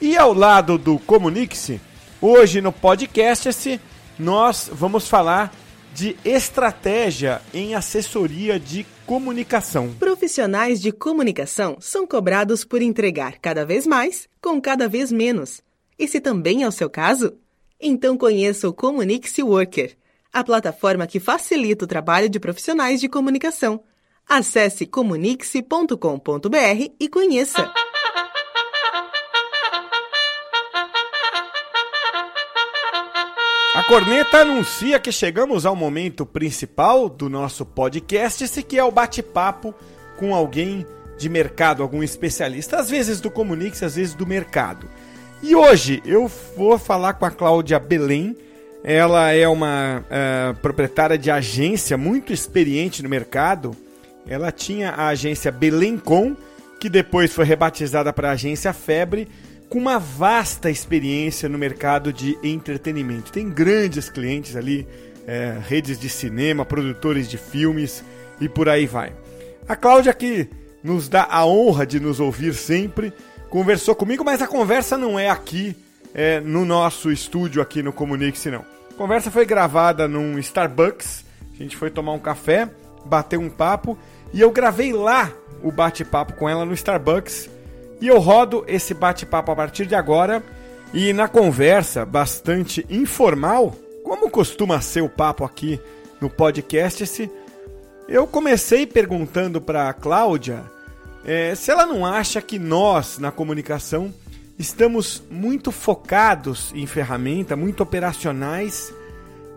e ao lado do Comunix, hoje no podcast esse, nós vamos falar de estratégia em assessoria de comunicação. Profissionais de comunicação são cobrados por entregar cada vez mais com cada vez menos. E se também é o seu caso? Então conheça o Comunix Worker, a plataforma que facilita o trabalho de profissionais de comunicação. Acesse comunix.com.br e conheça. Corneta anuncia que chegamos ao momento principal do nosso podcast, esse que é o bate-papo com alguém de mercado, algum especialista, às vezes do Comunix, às vezes do mercado. E hoje eu vou falar com a Cláudia Belém. Ela é uma uh, proprietária de agência muito experiente no mercado. Ela tinha a agência Belemcom, que depois foi rebatizada para a agência Febre com uma vasta experiência no mercado de entretenimento. Tem grandes clientes ali, é, redes de cinema, produtores de filmes e por aí vai. A Cláudia, que nos dá a honra de nos ouvir sempre, conversou comigo, mas a conversa não é aqui é, no nosso estúdio aqui no Comunique-se não. A conversa foi gravada num Starbucks, a gente foi tomar um café, bateu um papo e eu gravei lá o bate-papo com ela no Starbucks e eu rodo esse bate-papo a partir de agora e na conversa bastante informal, como costuma ser o papo aqui no podcast, eu comecei perguntando para a Cláudia é, se ela não acha que nós, na comunicação, estamos muito focados em ferramenta, muito operacionais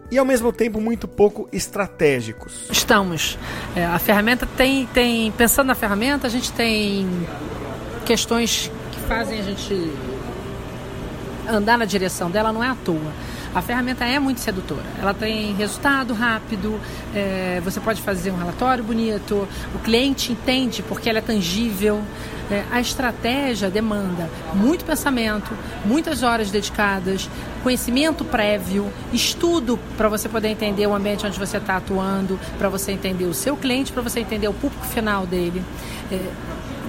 e ao mesmo tempo muito pouco estratégicos. Estamos. É, a ferramenta tem, tem. Pensando na ferramenta, a gente tem questões que fazem a gente andar na direção dela não é à toa. A ferramenta é muito sedutora. Ela tem resultado rápido, é, você pode fazer um relatório bonito, o cliente entende porque ela é tangível. É, a estratégia demanda muito pensamento, muitas horas dedicadas, conhecimento prévio, estudo para você poder entender o ambiente onde você está atuando, para você entender o seu cliente, para você entender o público final dele. É,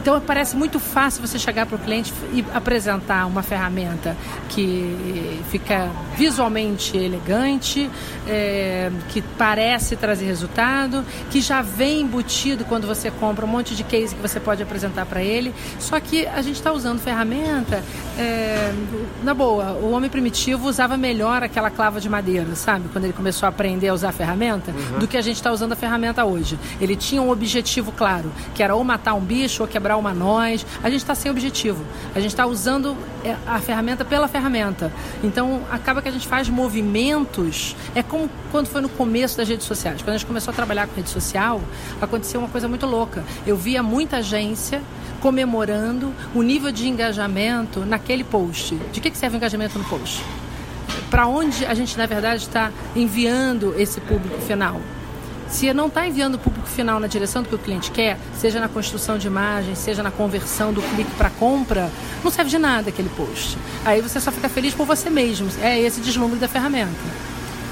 então parece muito fácil você chegar para o cliente e apresentar uma ferramenta que fica visualmente elegante, é, que parece trazer resultado, que já vem embutido quando você compra um monte de case que você pode apresentar para ele. Só que a gente está usando ferramenta, é, na boa, o homem primitivo usava melhor aquela clava de madeira, sabe? Quando ele começou a aprender a usar a ferramenta, uhum. do que a gente está usando a ferramenta hoje. Ele tinha um objetivo claro, que era ou matar um bicho ou quebrar quebrar uma nós. A gente está sem objetivo. A gente está usando é, a ferramenta pela ferramenta. Então, acaba que a gente faz movimentos. É como quando foi no começo das redes sociais. Quando a gente começou a trabalhar com rede social, aconteceu uma coisa muito louca. Eu via muita agência comemorando o nível de engajamento naquele post. De que, que serve o engajamento no post? Para onde a gente, na verdade, está enviando esse público final? Se não está enviando o público final na direção do que o cliente quer, seja na construção de imagem, seja na conversão do clique para compra, não serve de nada aquele post. Aí você só fica feliz por você mesmo. É esse deslumbre da ferramenta.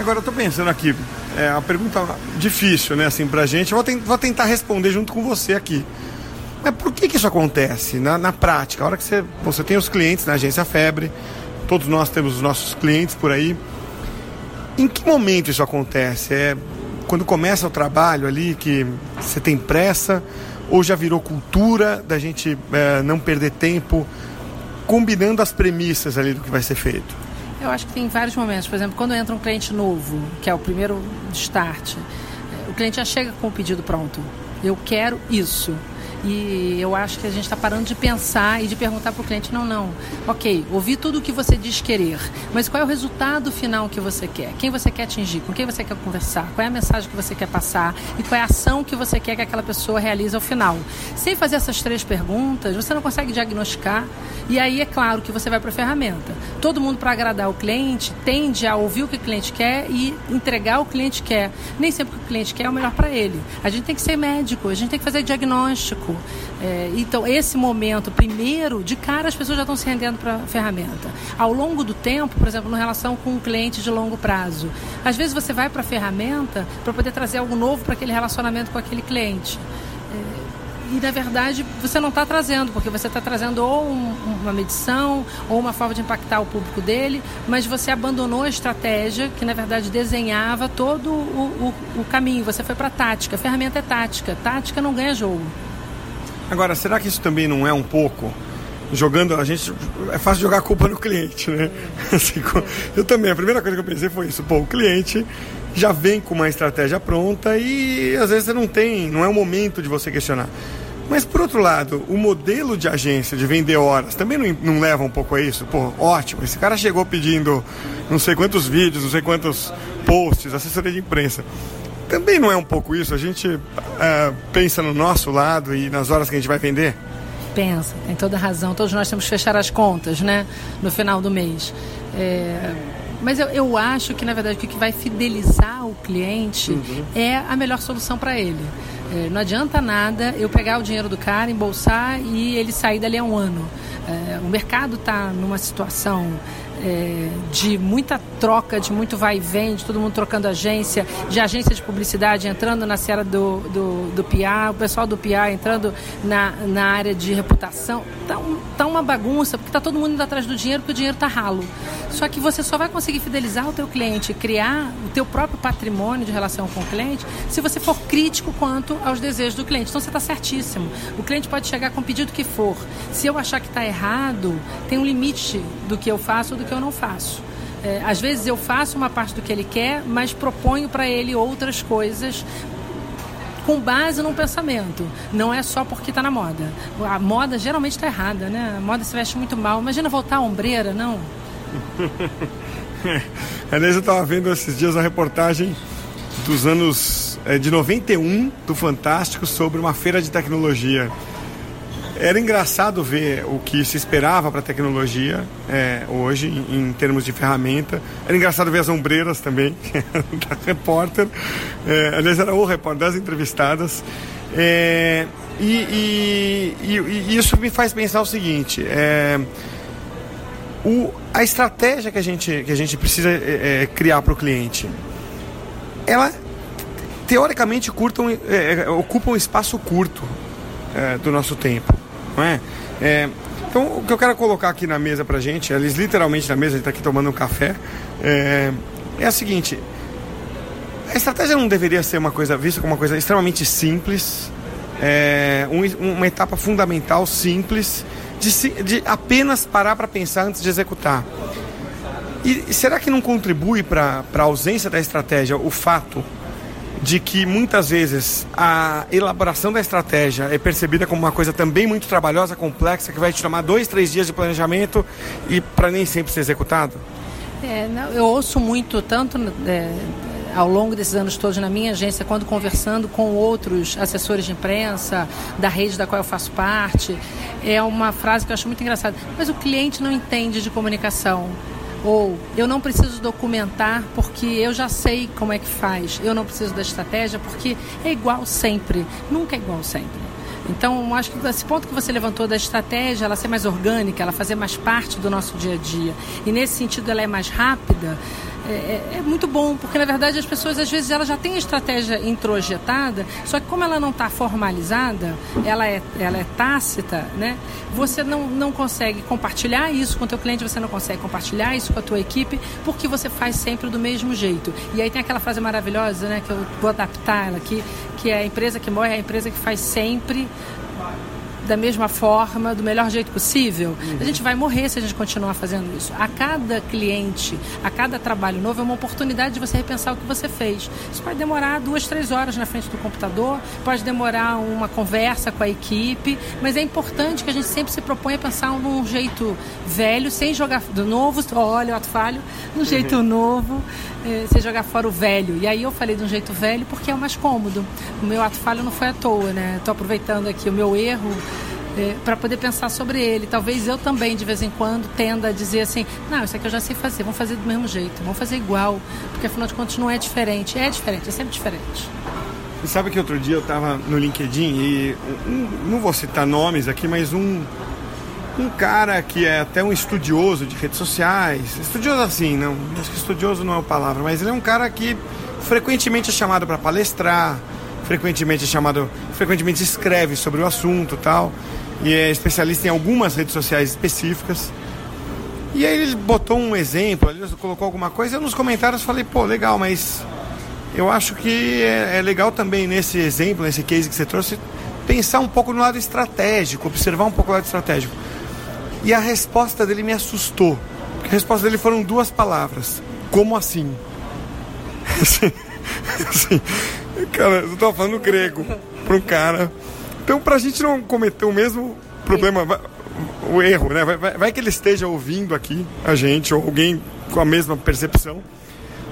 Agora eu estou pensando aqui, é uma pergunta difícil, né, assim, pra gente. Vou, vou tentar responder junto com você aqui. Mas por que, que isso acontece na, na prática? A hora que você, você tem os clientes na agência Febre, todos nós temos os nossos clientes por aí. Em que momento isso acontece? É quando começa o trabalho ali, que você tem pressa, ou já virou cultura da gente é, não perder tempo, combinando as premissas ali do que vai ser feito? Eu acho que tem vários momentos. Por exemplo, quando entra um cliente novo, que é o primeiro start, o cliente já chega com o pedido pronto. Eu quero isso. E eu acho que a gente está parando de pensar e de perguntar para o cliente: não, não, ok, ouvi tudo o que você diz querer, mas qual é o resultado final que você quer? Quem você quer atingir? Com quem você quer conversar? Qual é a mensagem que você quer passar? E qual é a ação que você quer que aquela pessoa realize ao final? Sem fazer essas três perguntas, você não consegue diagnosticar. E aí é claro que você vai para a ferramenta. Todo mundo, para agradar o cliente, tende a ouvir o que o cliente quer e entregar o cliente quer. Nem sempre o que o cliente quer é o melhor para ele. A gente tem que ser médico, a gente tem que fazer diagnóstico. É, então, esse momento, primeiro, de cara as pessoas já estão se rendendo para a ferramenta. Ao longo do tempo, por exemplo, na relação com um cliente de longo prazo, às vezes você vai para a ferramenta para poder trazer algo novo para aquele relacionamento com aquele cliente. É, e na verdade você não está trazendo, porque você está trazendo ou um, uma medição ou uma forma de impactar o público dele, mas você abandonou a estratégia que na verdade desenhava todo o, o, o caminho. Você foi para a tática. Ferramenta é tática. Tática não ganha jogo. Agora, será que isso também não é um pouco jogando a gente é fácil jogar a culpa no cliente, né? Assim, eu também a primeira coisa que eu pensei foi isso, pô, o cliente já vem com uma estratégia pronta e às vezes você não tem, não é o momento de você questionar. Mas por outro lado, o modelo de agência de vender horas também não, não leva um pouco a isso? Pô, ótimo, esse cara chegou pedindo não sei quantos vídeos, não sei quantos posts, assessoria de imprensa. Também não é um pouco isso? A gente uh, pensa no nosso lado e nas horas que a gente vai vender? Pensa, tem toda razão. Todos nós temos que fechar as contas, né? No final do mês. É... Mas eu, eu acho que, na verdade, o que vai fidelizar o cliente uhum. é a melhor solução para ele. É, não adianta nada eu pegar o dinheiro do cara, embolsar e ele sair dali a um ano. É, o mercado está numa situação é, de muita troca, de muito vai e vem, de todo mundo trocando agência, de agência de publicidade entrando na seara do, do, do o pessoal do PR entrando na, na área de reputação. Tá, um, tá uma bagunça, porque tá todo mundo indo atrás do dinheiro, porque o dinheiro tá ralo. Só que você só vai conseguir fidelizar o teu cliente, criar o teu próprio patrimônio de relação com o cliente, se você for crítico quanto aos desejos do cliente. Então você está certíssimo. O cliente pode chegar com o pedido que for. Se eu achar que está errado, tem um limite do que eu faço do que eu não faço. É, às vezes eu faço uma parte do que ele quer, mas proponho para ele outras coisas com base num pensamento. Não é só porque está na moda. A moda geralmente está errada, né? A moda se veste muito mal. Imagina voltar a ombreira, não? Aliás, eu estava vendo esses dias a reportagem dos anos é, de 91 do Fantástico sobre uma feira de tecnologia. Era engraçado ver o que se esperava para a tecnologia é, hoje, em, em, termos de ferramenta. Era engraçado ver as ombreiras também, da repórter. É, aliás, era o repórter das entrevistadas. É, e, e, e, e, isso me faz pensar o seguinte: é, o, a estratégia que a gente, que a gente precisa é, é, criar para o cliente, ela teoricamente curtam, ocupa um espaço curto do nosso tempo não é? é? Então, o que eu quero colocar aqui na mesa pra gente, eles literalmente na mesa, a gente tá aqui tomando um café, é, é a seguinte: a estratégia não deveria ser uma coisa vista como uma coisa extremamente simples, é, um, uma etapa fundamental, simples, de, de apenas parar para pensar antes de executar. E será que não contribui para a ausência da estratégia o fato de que muitas vezes a elaboração da estratégia é percebida como uma coisa também muito trabalhosa, complexa, que vai te tomar dois, três dias de planejamento e para nem sempre ser executado? É, não, eu ouço muito, tanto é, ao longo desses anos todos na minha agência, quando conversando com outros assessores de imprensa, da rede da qual eu faço parte, é uma frase que eu acho muito engraçada. Mas o cliente não entende de comunicação. Ou eu não preciso documentar porque eu já sei como é que faz. Eu não preciso da estratégia porque é igual sempre. Nunca é igual sempre. Então, acho que esse ponto que você levantou da estratégia, ela ser mais orgânica, ela fazer mais parte do nosso dia a dia. E nesse sentido ela é mais rápida, é, é, é, muito bom, porque na verdade as pessoas às vezes ela já têm a estratégia introjetada, só que como ela não está formalizada, ela é, ela é tácita, né? Você não, não consegue compartilhar isso com o teu cliente, você não consegue compartilhar isso com a tua equipe, porque você faz sempre do mesmo jeito. E aí tem aquela frase maravilhosa, né, que eu vou adaptar ela aqui, que é a empresa que morre é a empresa que faz sempre da mesma forma, do melhor jeito possível, uhum. a gente vai morrer se a gente continuar fazendo isso. A cada cliente, a cada trabalho novo é uma oportunidade de você repensar o que você fez. Isso pode demorar duas, três horas na frente do computador, pode demorar uma conversa com a equipe, mas é importante que a gente sempre se proponha a pensar num jeito velho, sem jogar do novo, olha o ato falho, num jeito uhum. novo, eh, sem jogar fora o velho. E aí eu falei de um jeito velho porque é o mais cômodo. O meu ato falho não foi à toa, né? Estou aproveitando aqui o meu erro é, para poder pensar sobre ele. Talvez eu também, de vez em quando, tenda a dizer assim: não, isso aqui eu já sei fazer, vamos fazer do mesmo jeito, vamos fazer igual, porque afinal de contas não é diferente. É diferente, é sempre diferente. E sabe que outro dia eu estava no LinkedIn e um, não vou citar nomes aqui, mas um, um cara que é até um estudioso de redes sociais, estudioso assim, não, acho que estudioso não é a palavra, mas ele é um cara que frequentemente é chamado para palestrar, frequentemente é chamado, frequentemente escreve sobre o assunto tal, e é especialista em algumas redes sociais específicas. E aí ele botou um exemplo, ele colocou alguma coisa, eu nos comentários falei, pô, legal, mas eu acho que é, é legal também nesse exemplo, nesse case que você trouxe, pensar um pouco no lado estratégico, observar um pouco o lado estratégico. E a resposta dele me assustou. A resposta dele foram duas palavras. Como assim? assim, cara, eu tava falando grego para um cara. Então, para a gente não cometer o mesmo problema, o erro, né? Vai, vai, vai, que ele esteja ouvindo aqui a gente, ou alguém com a mesma percepção.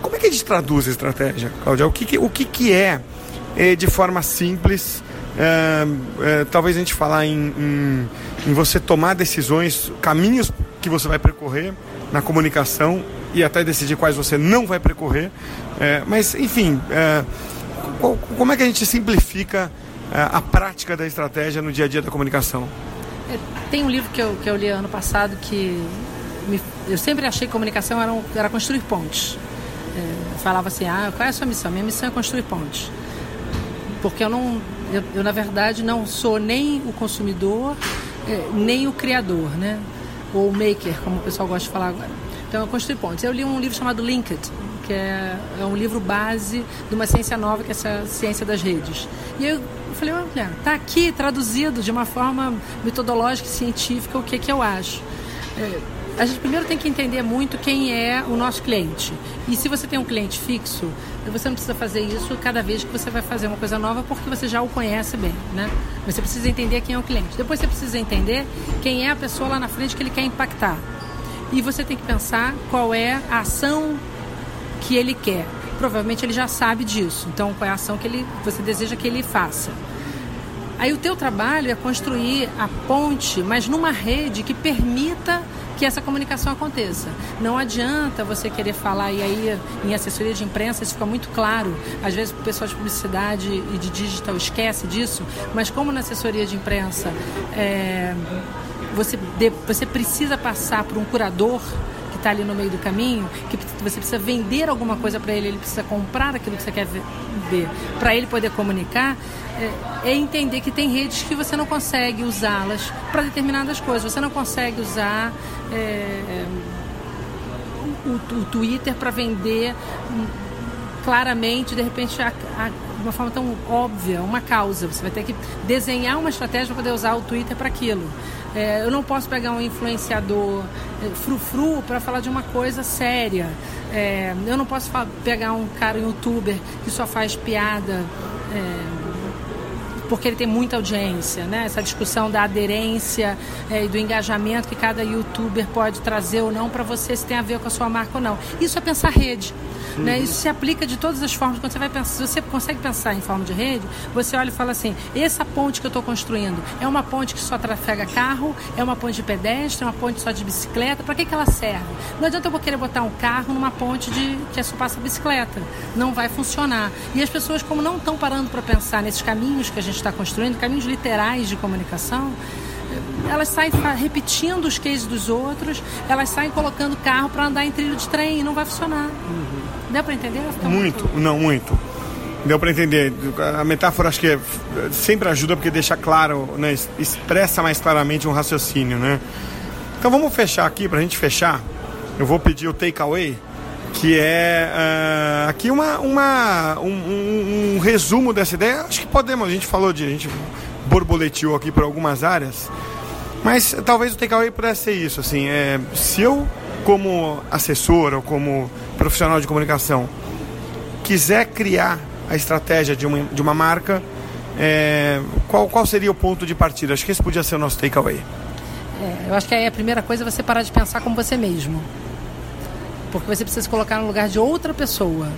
Como é que a gente traduz a estratégia, Cláudia? O que, que o que, que é, é, de forma simples? É, é, talvez a gente falar em, em, em você tomar decisões, caminhos que você vai percorrer na comunicação e até decidir quais você não vai percorrer. É, mas, enfim, é, como é que a gente simplifica a prática da estratégia no dia a dia da comunicação? É, tem um livro que eu, que eu li ano passado que me, eu sempre achei que comunicação era, um, era construir pontes. É, falava assim, ah, qual é a sua missão? Minha missão é construir pontes. Porque eu não, eu, eu na verdade não sou nem o consumidor, é, nem o criador, né? Ou maker, como o pessoal gosta de falar agora. Então eu construí pontes. Eu li um livro chamado Linked, que é, é um livro base de uma ciência nova, que é essa ciência das redes. E eu falei, olha, tá aqui traduzido de uma forma metodológica e científica o que, que eu acho. É, a gente primeiro tem que entender muito quem é o nosso cliente. E se você tem um cliente fixo, você não precisa fazer isso cada vez que você vai fazer uma coisa nova, porque você já o conhece bem, né? Mas você precisa entender quem é o cliente. Depois você precisa entender quem é a pessoa lá na frente que ele quer impactar. E você tem que pensar qual é a ação que ele quer. Provavelmente ele já sabe disso. Então, qual é a ação que ele, você deseja que ele faça? Aí o teu trabalho é construir a ponte, mas numa rede que permita que essa comunicação aconteça. Não adianta você querer falar, e aí em assessoria de imprensa isso fica muito claro. Às vezes o pessoal de publicidade e de digital esquece disso, mas como na assessoria de imprensa é, você, você precisa passar por um curador está ali no meio do caminho, que você precisa vender alguma coisa para ele, ele precisa comprar aquilo que você quer ver, para ele poder comunicar, é, é, entender que tem redes que você não consegue usá-las para determinadas coisas. Você não consegue usar é, o, o, Twitter para vender claramente, de repente, a, a, de uma forma tão óbvia, uma causa. Você vai ter que desenhar uma estratégia para poder usar o Twitter para aquilo. É, eu não posso pegar um influenciador é, frufru para falar de uma coisa séria. É, eu não posso pegar um cara youtuber que só faz piada. É, porque ele tem muita audiência, né? Essa discussão da aderência é, e do engajamento que cada youtuber pode trazer ou não para você, se tem a ver com a sua marca ou não. Isso é pensar rede. Uhum. Né? Isso se aplica de todas as formas. Quando você vai pensar, se você consegue pensar em forma de rede, você olha e fala assim: essa ponte que eu estou construindo é uma ponte que só trafega carro, é uma ponte de pedestre, é uma ponte só de bicicleta. Para que, que ela serve? Não adianta eu vou querer botar um carro numa ponte de que é só passa bicicleta. Não vai funcionar. E as pessoas, como não estão parando para pensar nesses caminhos que a gente está construindo, caminhos literais de comunicação, elas saem repetindo os cases dos outros, elas saem colocando carro para andar em trilho de trem e não vai funcionar. Uhum. Deu para entender? Muito, muito, não, muito. Deu para entender. A metáfora acho que é, sempre ajuda porque deixa claro, né, expressa mais claramente um raciocínio, né? Então vamos fechar aqui, para a gente fechar. Eu vou pedir o takeaway, que é uh, aqui uma, uma, um, um, um, resumo dessa ideia. Acho que podemos, a gente falou de. A gente borboleteou aqui por algumas áreas. Mas talvez o takeaway pudesse ser isso, assim, é, se eu como assessor ou como profissional de comunicação quiser criar a estratégia de uma, de uma marca, é, qual, qual seria o ponto de partida? Acho que esse podia ser o nosso takeaway. É, eu acho que aí a primeira coisa é você parar de pensar como você mesmo. Porque você precisa se colocar no lugar de outra pessoa.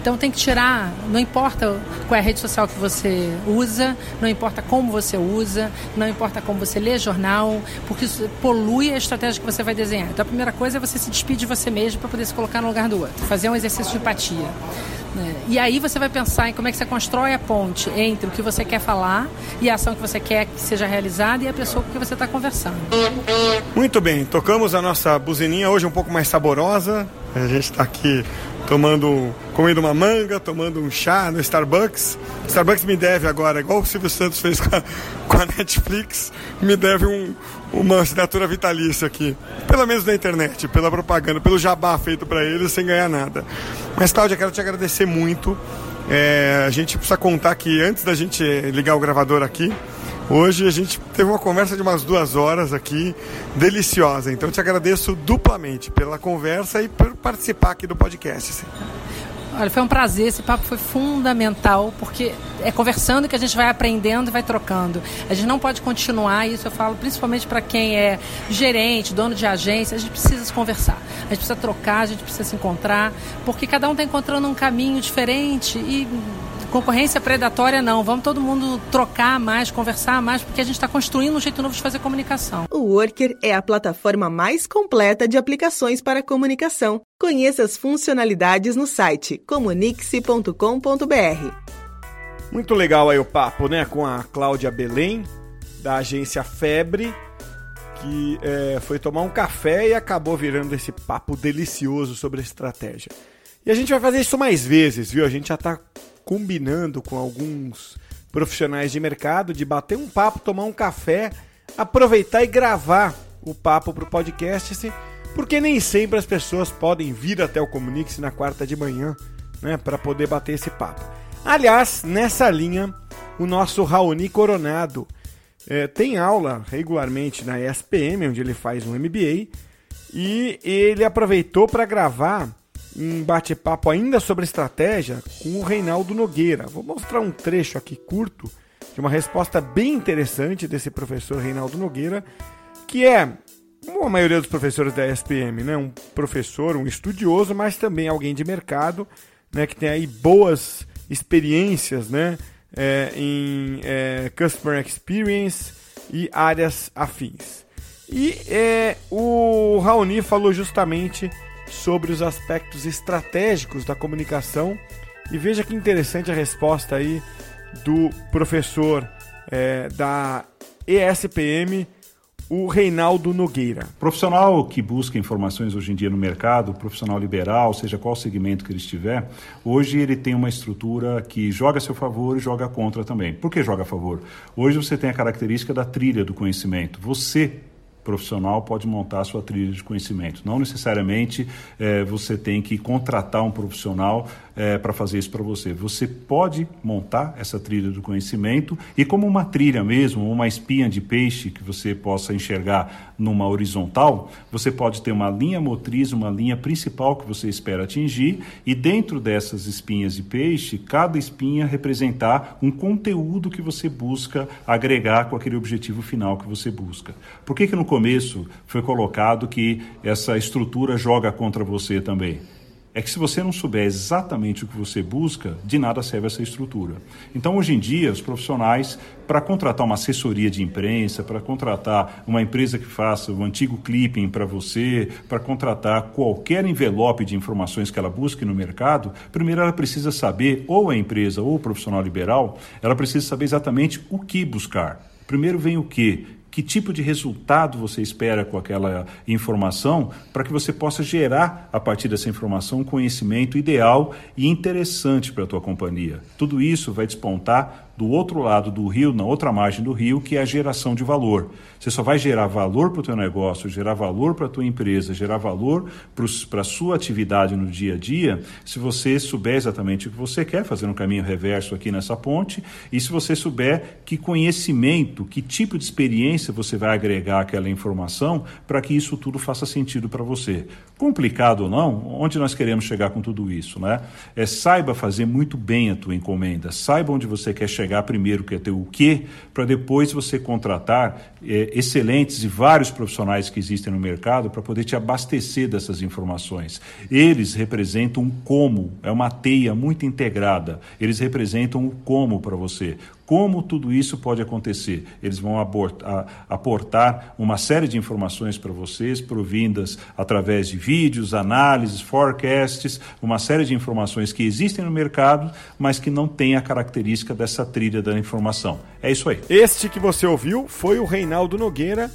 Então tem que tirar, não importa qual é a rede social que você usa, não importa como você usa, não importa como você lê jornal, porque isso polui a estratégia que você vai desenhar. Então a primeira coisa é você se despedir de você mesmo para poder se colocar no lugar do outro, fazer um exercício de empatia. Né? E aí você vai pensar em como é que você constrói a ponte entre o que você quer falar e a ação que você quer que seja realizada e a pessoa com que você está conversando. Muito bem, tocamos a nossa buzininha hoje um pouco mais saborosa. A gente está aqui tomando, comendo uma manga, tomando um chá no Starbucks. Starbucks me deve agora, igual o Silvio Santos fez com a, com a Netflix, me deve um, uma assinatura vitalícia aqui. Pelo menos na internet, pela propaganda, pelo jabá feito para eles sem ganhar nada. Mas, Cláudia, quero te agradecer muito. É, a gente precisa contar que antes da gente ligar o gravador aqui, Hoje a gente teve uma conversa de umas duas horas aqui, deliciosa. Então te agradeço duplamente pela conversa e por participar aqui do podcast. Olha, foi um prazer, esse papo foi fundamental, porque é conversando que a gente vai aprendendo e vai trocando. A gente não pode continuar, isso eu falo principalmente para quem é gerente, dono de agência, a gente precisa se conversar, a gente precisa trocar, a gente precisa se encontrar, porque cada um está encontrando um caminho diferente e concorrência predatória não. Vamos todo mundo trocar mais, conversar mais, porque a gente está construindo um jeito novo de fazer comunicação. O Worker é a plataforma mais completa de aplicações para comunicação. Conheça as funcionalidades no site comunique-se.com.br. Muito legal aí o papo, né, com a Cláudia Belém, da agência Febre, que é, foi tomar um café e acabou virando esse papo delicioso sobre estratégia. E a gente vai fazer isso mais vezes, viu? A gente já está combinando com alguns profissionais de mercado de bater um papo, tomar um café, aproveitar e gravar o papo para o podcast, porque nem sempre as pessoas podem vir até o Comunique-se na quarta de manhã né, para poder bater esse papo. Aliás, nessa linha, o nosso Raoni Coronado é, tem aula regularmente na ESPM, onde ele faz um MBA, e ele aproveitou para gravar um bate-papo ainda sobre estratégia com o Reinaldo Nogueira. Vou mostrar um trecho aqui curto de uma resposta bem interessante desse professor Reinaldo Nogueira, que é, como a maioria dos professores da SPM, né, um professor, um estudioso, mas também alguém de mercado, né, que tem aí boas experiências né, é, em é, Customer Experience e áreas afins. E é, o Raoni falou justamente sobre os aspectos estratégicos da comunicação. E veja que interessante a resposta aí do professor é, da ESPM, o Reinaldo Nogueira. Profissional que busca informações hoje em dia no mercado, profissional liberal, seja qual segmento que ele estiver, hoje ele tem uma estrutura que joga a seu favor e joga contra também. Por que joga a favor? Hoje você tem a característica da trilha do conhecimento. Você profissional pode montar a sua trilha de conhecimento. Não necessariamente é, você tem que contratar um profissional é, para fazer isso para você. Você pode montar essa trilha do conhecimento e como uma trilha mesmo, uma espinha de peixe que você possa enxergar numa horizontal, você pode ter uma linha motriz, uma linha principal que você espera atingir e dentro dessas espinhas de peixe, cada espinha representar um conteúdo que você busca agregar com aquele objetivo final que você busca. Por que que no começo foi colocado que essa estrutura joga contra você também? É que se você não souber exatamente o que você busca, de nada serve essa estrutura. Então, hoje em dia, os profissionais, para contratar uma assessoria de imprensa, para contratar uma empresa que faça o antigo clipping para você, para contratar qualquer envelope de informações que ela busque no mercado, primeiro ela precisa saber, ou a empresa ou o profissional liberal, ela precisa saber exatamente o que buscar. Primeiro vem o que? Que tipo de resultado você espera com aquela informação, para que você possa gerar, a partir dessa informação, um conhecimento ideal e interessante para a tua companhia. Tudo isso vai despontar do outro lado do rio, na outra margem do rio, que é a geração de valor. Você só vai gerar valor para o teu negócio, gerar valor para a tua empresa, gerar valor para a sua atividade no dia a dia, se você souber exatamente o que você quer, fazer um caminho reverso aqui nessa ponte, e se você souber que conhecimento, que tipo de experiência você vai agregar àquela informação para que isso tudo faça sentido para você. Complicado ou não, onde nós queremos chegar com tudo isso, né? É saiba fazer muito bem a tua encomenda, saiba onde você quer chegar primeiro, que é ter o quê, para depois você contratar é, excelentes e vários profissionais que existem no mercado para poder te abastecer dessas informações. Eles representam um como, é uma teia muito integrada. Eles representam o como para você como tudo isso pode acontecer. Eles vão aportar uma série de informações para vocês, provindas através de vídeos, análises, forecasts, uma série de informações que existem no mercado, mas que não têm a característica dessa trilha da informação. É isso aí. Este que você ouviu foi o Reinaldo Nogueira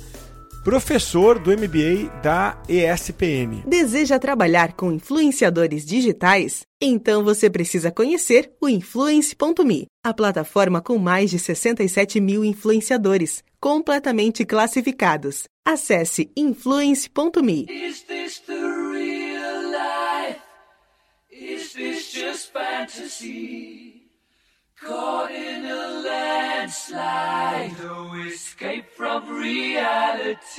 professor do MBA da ESPM. Deseja trabalhar com influenciadores digitais? Então você precisa conhecer o Influence.me, a plataforma com mais de 67 mil influenciadores, completamente classificados. Acesse influence.me. Is this the real life? Is this just fantasy? Caught in a landslide, no escape from reality.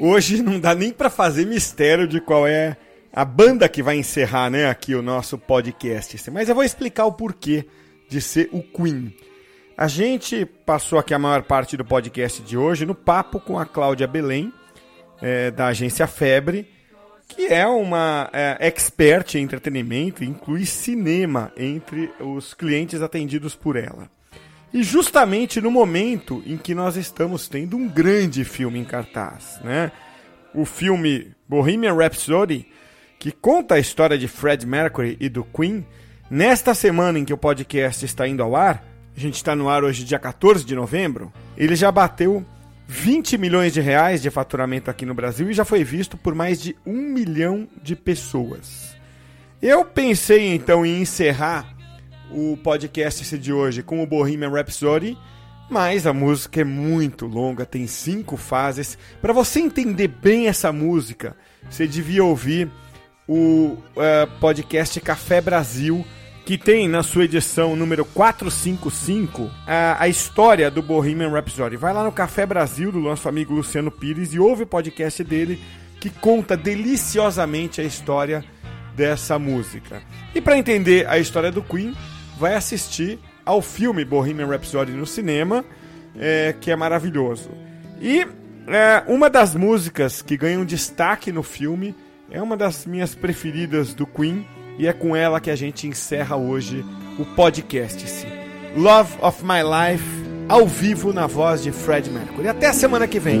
Hoje não dá nem para fazer mistério de qual é a banda que vai encerrar, né, aqui o nosso podcast. Mas eu vou explicar o porquê de ser o Queen. A gente passou aqui a maior parte do podcast de hoje no papo com a Cláudia Belém, é, da agência Febre, que é uma é, expert em entretenimento e inclui cinema entre os clientes atendidos por ela. E justamente no momento em que nós estamos tendo um grande filme em cartaz, né? O filme Bohemian Rhapsody, que conta a história de Fred Mercury e do Queen, nesta semana em que o podcast está indo ao ar, a gente está no ar hoje dia 14 de novembro, ele já bateu 20 milhões de reais de faturamento aqui no Brasil e já foi visto por mais de um milhão de pessoas. Eu pensei então em encerrar o podcast de hoje com o Bohemian Rhapsody, mas a música é muito longa, tem cinco fases. Para você entender bem essa música, você devia ouvir o uh, podcast Café Brasil que tem na sua edição número 455 a, a história do Bohemian Rhapsody. Vai lá no Café Brasil do nosso amigo Luciano Pires e ouve o podcast dele que conta deliciosamente a história dessa música. E para entender a história do Queen, vai assistir ao filme Bohemian Rhapsody no cinema, é, que é maravilhoso. E é, uma das músicas que ganham destaque no filme é uma das minhas preferidas do Queen, e é com ela que a gente encerra hoje o podcast. -se. Love of My Life, ao vivo na voz de Fred Mercury. Até a semana que vem.